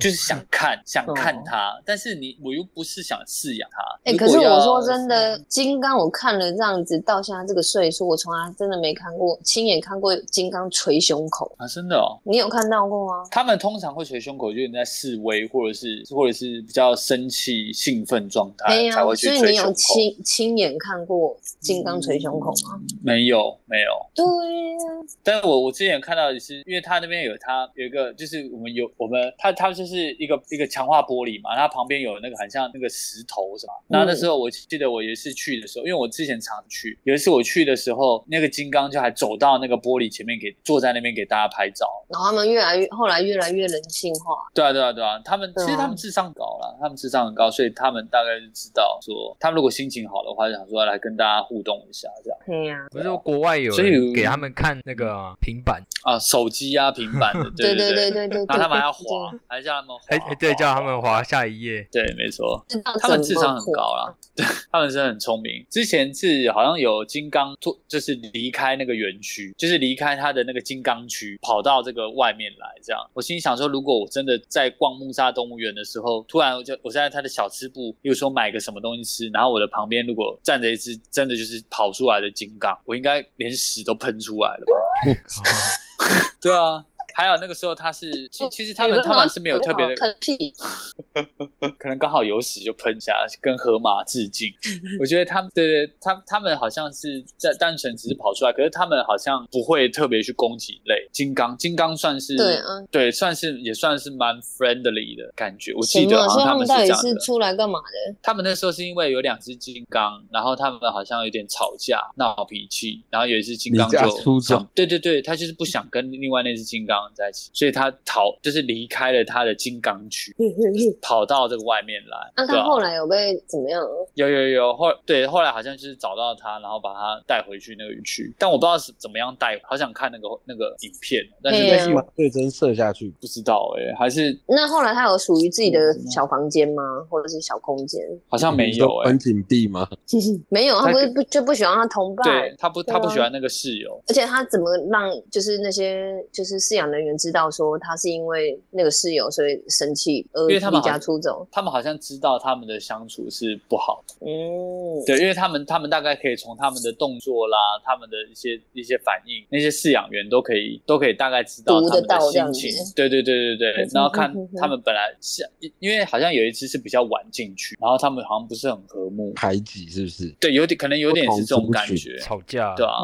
就是想看 想看它，但是你我又不是想饲养它。哎，可是我说真的，金刚我看了这样子到现在这个岁数，我从来真的没看过亲眼看过金刚捶胸口啊！真的哦，你有看到过吗？他们通常会捶胸口，就是在示威或者是或者是比较生气兴奋状态才会去捶所以你有亲亲眼看过金刚捶胸口吗？没有，没有。对呀，但是我我之前看到的是，因为他那边有他有一个，就是我们有我们他他就是一个一个强化玻璃嘛，他旁边有那个很像那个石头是吧？那那时候我记得我有一次去的时候，因为我之前常去，有一次我去的时候，那个金刚就还走到那个玻璃前面给坐在那边给大家拍照。然后他们越来越后来越来越人性化。对啊对啊对啊，他们其实他们智商高了，他们智商很高，所以他们大概就知道说，他们如果心情好的话，就想说来跟大家互动一下这样。对呀。不是国外有，所以给他们看那个平板？啊，手机啊，平板的，对 对对。对对，然后他们还要滑，还叫他们滑，对，叫他们滑。下一页，对，没错，他们智商很高啦，对，他们是很聪明。之前是好像有金刚突，就是离开那个园区，就是离开他的那个金刚区，跑到这个外面来，这样。我心里想说，如果我真的在逛木沙动物园的时候，突然我就我在他的小吃部，比如说买个什么东西吃，然后我的旁边如果站着一只真的就是跑出来的金刚，我应该连屎都喷出来了吧？对啊。还有那个时候他是，其其实他们他们是没有特别的喷屁，可能刚好有屎就喷下，跟河马致敬。我觉得他们对对，他他们好像是在单纯只是跑出来，可是他们好像不会特别去攻击类。金刚金刚算是对对，算是也算是蛮 friendly 的感觉。我记得好像他们是这样的。出来干嘛的？他们那时候是因为有两只金刚，然后他们好像有点吵架闹脾气，然后有一只金刚就对对对，他就是不想跟另外那只金刚。在一起，所以他逃就是离开了他的金刚区，跑到这个外面来。那他后来有被怎么样？有有有后对，后来好像就是找到他，然后把他带回去那个园区。但我不知道是怎么样带，好想看那个那个影片，但是被对针射下去，不知道哎，还是那后来他有属于自己的小房间吗？或者是小空间？好像没有哎，关紧闭吗？没有，他不是不就不喜欢他同伴？对他不他不喜欢那个室友，而且他怎么让就是那些就是饲养人员知道说他是因为那个室友所以生气而离家出走？他们好像知道他们的相处是不好的，嗯，对，因为他们他们大概可以从他们的动作啦，他们的一些一些反应，那些饲养员都可以都可以大概知道他们的心情，对对对对对，然后看他们本来是因为好像有一只是比较晚进去，然后他们好像不是很和睦，排挤是不是？对，有点可能有点是这种感觉，吵架，对啊，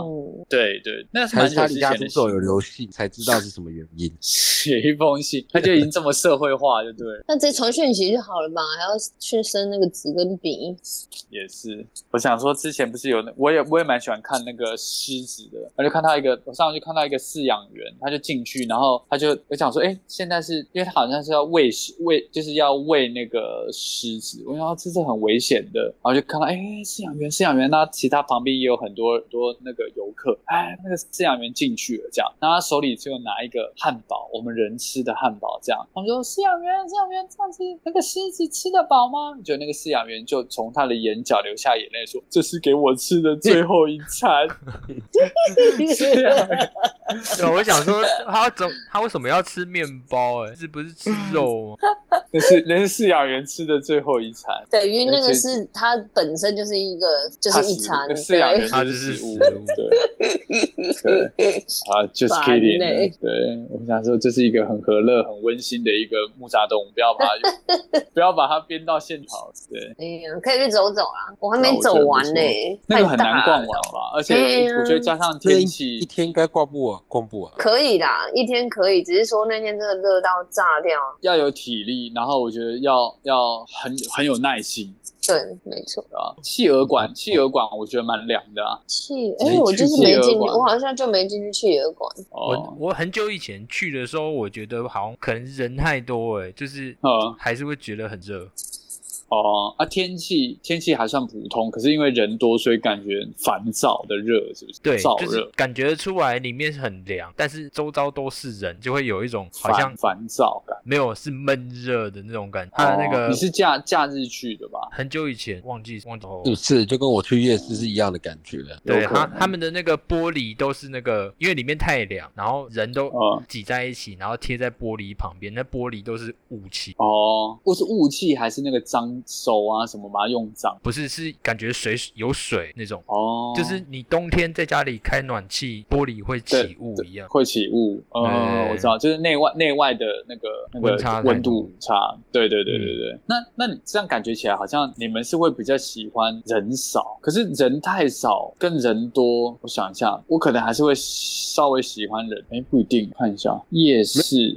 对对，那是他离家出走有流信，才知道是什么原因。写一封信，他就已经这么社会化，就对。那直接传讯息就好了吧？还要去生那个纸跟笔？也是，我想说，之前不是有那，我也我也蛮喜欢看那个狮子的。我就看到一个，我上去看到一个饲养员，他就进去，然后他就我想说，哎，现在是因为他好像是要喂喂，就是要喂那个狮子。我想这是很危险的，然后就看到，哎，饲养员，饲养员，那其他旁边也有很多多那个游客，哎，那个饲养员进去了，这样，然后他手里就拿一个汉堡，我们人吃的汉堡，这样，我说饲养员，饲养员，这样子那个狮子吃得饱吗？就那个饲养员就从他的眼角流下眼泪，说：“这是给我吃的最后一餐。” 对，我想说他怎他为什么要吃面包？哎，是不是吃肉吗？那是那是饲养员吃的最后一餐。对，因为那个是他本身就是一个就是一餐，饲养员它就是食物。对对啊，just kidding。对，我想说这是一个很和乐、很温馨的一个木栅动物，不要把它 不要把它编到现场。对，哎呀，可以去走走啊，我还没走完呢。那个很难逛完吧？而且我觉得加上天气，一天应该逛不完，逛不完。可以啦，一天可以，只是说那天真的热到炸掉，要有体力，然后我觉得要要很很有耐心。对，没错啊。企鹅馆，企鹅馆我觉得蛮凉的啊。企，哎，我就是没进去，我好像就没进去企鹅馆。我我很久以前去的时候，我觉得好像可能人太多，哎，就是呃，还是会觉得很热。哦啊，天气天气还算普通，可是因为人多，所以感觉烦躁的热，是不是？对，就是感觉出来里面是很凉，但是周遭都是人，就会有一种好像烦躁感，没有是闷热的那种感觉。它的那个你是假假日去的吧？很久以前忘记忘记是是就跟我去夜市是一样的感觉。对，他他们的那个玻璃都是那个，因为里面太凉，然后人都挤在一起，然后贴在玻璃旁边，那玻璃都是雾气。哦，或是雾气还是那个脏。手啊什么把它用脏？不是，是感觉水有水那种哦，就是你冬天在家里开暖气，玻璃会起雾一样，会起雾。哦，我知道，就是内外内外的那个那个温度差。对对对对对。那那你这样感觉起来，好像你们是会比较喜欢人少，可是人太少跟人多，我想一下，我可能还是会稍微喜欢人。哎，不一定，看一下夜市，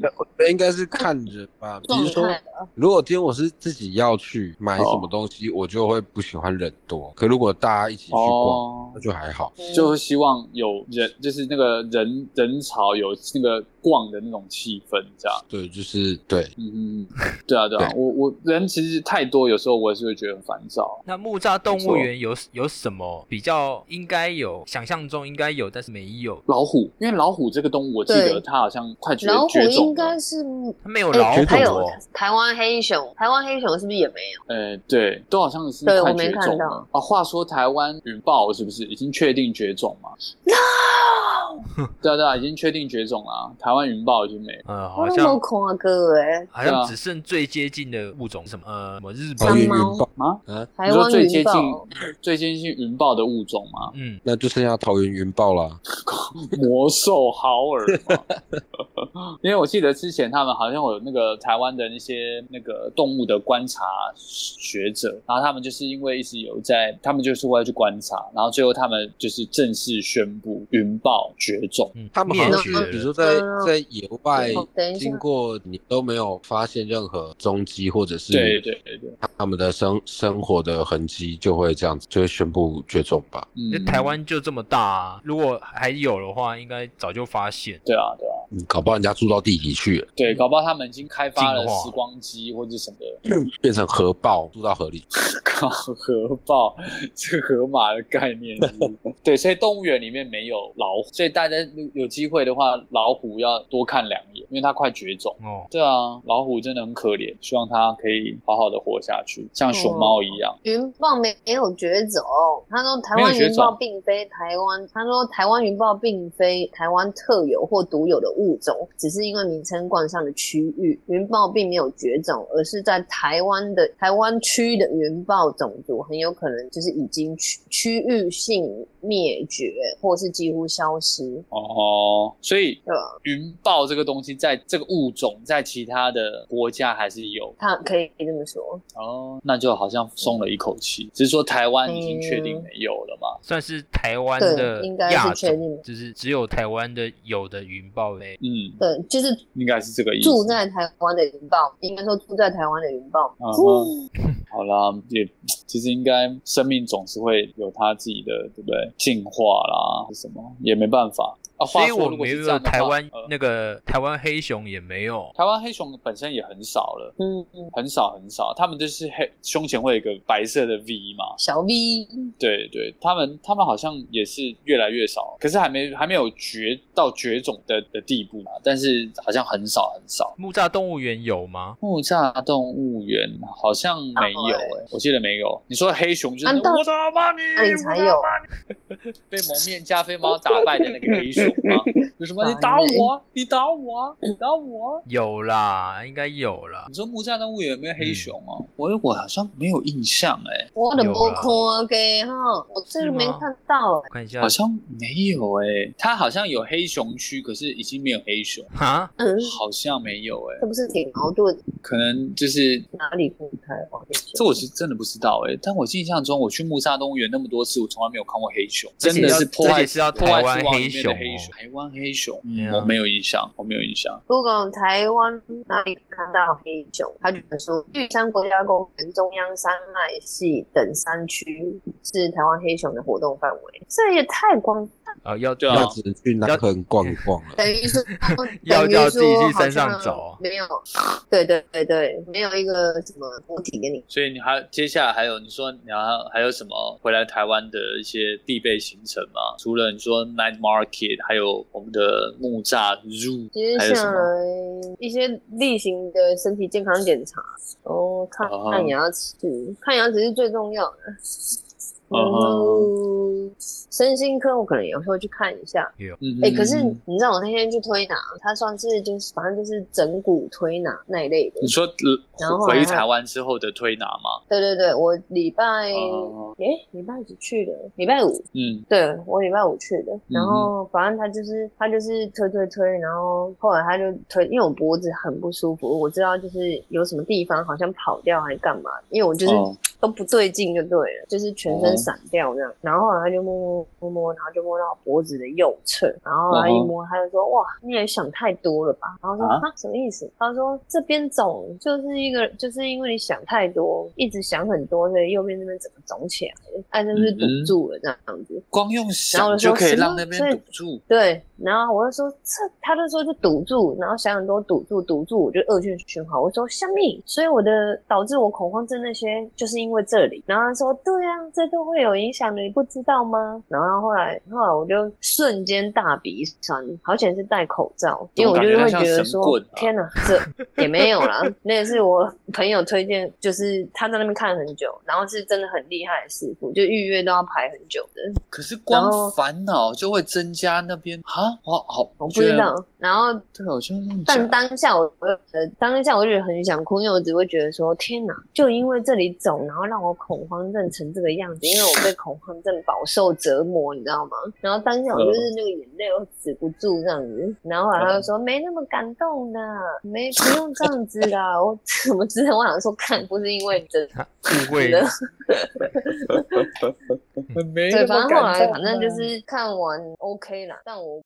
应该是看人吧。比如说，如果今天我是自己要去。买什么东西，我就会不喜欢人多。可如果大家一起去逛，那就还好。就希望有人，就是那个人人潮有那个逛的那种气氛，这样。对，就是对，嗯嗯，对啊，对啊。我我人其实太多，有时候我也是会觉得很烦躁。那木栅动物园有有什么比较应该有，想象中应该有，但是没有老虎？因为老虎这个动物，我记得它好像快绝绝种。老虎应该是它没有老虎，还有台湾黑熊，台湾黑熊是不是也没有？呃，对，都好像是快绝种啊。话说台湾云豹是不是已经确定绝种吗？No，对啊对啊，已经确定绝种了。台湾云豹已经没了。呃，好像夸哥哎，好像只剩最接近的物种什么呃，什么日本云豹吗？你说最接近最接近云豹的物种吗？嗯，那就剩下桃园云豹啦。魔兽豪尔，因为我记得之前他们好像有那个台湾的那些那个动物的观察。学者，然后他们就是因为一直有在，他们就是会去观察，然后最后他们就是正式宣布云豹绝种。他们好像是，比如说在在野外经过，你都没有发现任何踪迹，或者是对对对对，他们的生生活的痕迹就会这样子，就会宣布绝种吧。嗯，台湾就这么大，啊如果还有的话，应该早就发现。对啊，对啊，嗯，搞不好人家住到地底去了。对，搞不好他们已经开发了时光机或者什么的，变成核爆住到河里。靠，核爆，这河马的概念。对，所以动物园里面没有老虎，所以大家有机会的话，老虎要多看两眼，因为它快绝种。哦，对啊，老虎真的很可怜，希望它可以好好的活下去，像熊猫一样。云豹没没有绝种，他说台湾云豹并非台湾，他说台湾云豹并非台湾特有或独有的物种，只是因为名称冠上的区域，云豹并没有绝种，而是在台湾的台湾区的云豹种族很有可能就是已经区区域性。灭绝，或是几乎消失哦，所以云豹这个东西，在这个物种，在其他的国家还是有，它可以这么说哦，那就好像松了一口气。只是说台湾已经确定没有了嘛，算是台湾的应该是确定，就是只有台湾的有的云豹类，嗯，对，就是应该是这个意思。住在台湾的云豹，应该说住在台湾的云豹。好啦，也其实应该生命总是会有它自己的，对不对？进化啦，什么也没办法。所以我没有台湾那个台湾黑熊也没有，台湾黑熊本身也很少了，嗯嗯，很少很少，他们就是黑胸前会有一个白色的 V 嘛，小 V，对对，他们他们好像也是越来越少，可是还没还没有绝到绝种的的地步嘛，但是好像很少很少。木栅动物园有吗？木栅动物园好像没有哎，我记得没有。你说黑熊就是我操妈你，那里才有 被蒙面加菲猫打败的那个黑熊。吗？有什么？你打我，你打我，你打我？有啦，应该有啦。你说木栅动物园有没有黑熊啊？我我好像没有印象哎。我的不看给哈，我这个没看到看一下，好像没有哎。它好像有黑熊区，可是已经没有黑熊啊。嗯，好像没有哎。这不是挺矛盾？可能就是哪里不太好？这我是真的不知道哎。但我印象中，我去木栅动物园那么多次，我从来没有看过黑熊。真的是破坏是要台湾黑熊，台湾黑熊，我没有印象，我没有印象。如果台湾哪里看到黑熊，他就说玉山国家公园中央山脉系等山区是台湾黑熊的活动范围，这也太广 泛啊！要要只去南横逛一逛了，等于是 要要自己去山上走，没有，对对对对，没有一个什么物体给你。所以你还接下来还有你说你要还有什么回来台湾的一些必备行程吗？除了你说 night market，还有我们的木栅 zoo，接下来一些例行的身体健康检查，哦，看看牙齿，看牙齿是最重要的。然后身心科我可能也会去看一下。哎，可是你知道我那天去推拿，他算是就是反正就是整骨推拿那一类的。你说然后回台湾之后的推拿吗？对对对，我礼拜哎礼拜几去的？礼拜五。嗯，对我礼拜五去的。然后反正他就是他就是推推推，然后后来他就推，因为我脖子很不舒服，我知道就是有什么地方好像跑掉还是干嘛，因为我就是都不对劲就对了，就是全身。散掉这样，然后他就摸摸摸摸，然后就摸到脖子的右侧，然后他一摸，他就说：“哇，你也想太多了吧？”然后说：“啊，什么意思？”他说：“这边肿就是一个，就是因为你想太多，一直想很多，所以右边这边怎么肿起来？哎，就是堵住了这样子。光用想就可以让那边堵住。对，然后我就说这，他就说就堵住，然后想很多堵住，堵住我就恶性循环。我说香蜜，所以我的导致我恐慌症那些就是因为这里。然后他说：“对啊，这都。”会有影响的，你不知道吗？然后后来，后来我就瞬间大鼻酸，好险是戴口罩，因为我就会觉得说，天哪，这也没有啦。那也是我朋友推荐，就是他在那边看很久，然后是真的很厉害的师傅，就预约都要排很久的。可是光烦恼就会增加那边啊，我好，我不知道。然后对，我就但当下我，呃，当下我就很想哭，因为我只会觉得说，天哪，就因为这里走，然后让我恐慌症成这个样子，因为。我被恐慌症饱受折磨，你知道吗？然后当下我就是那个眼泪又止不住这样子，然后他就说没那么感动的，没不用这样子的。我怎么之前我想说看，不是因为真误会的。对，反正后来反正就是看完 OK 了，但我。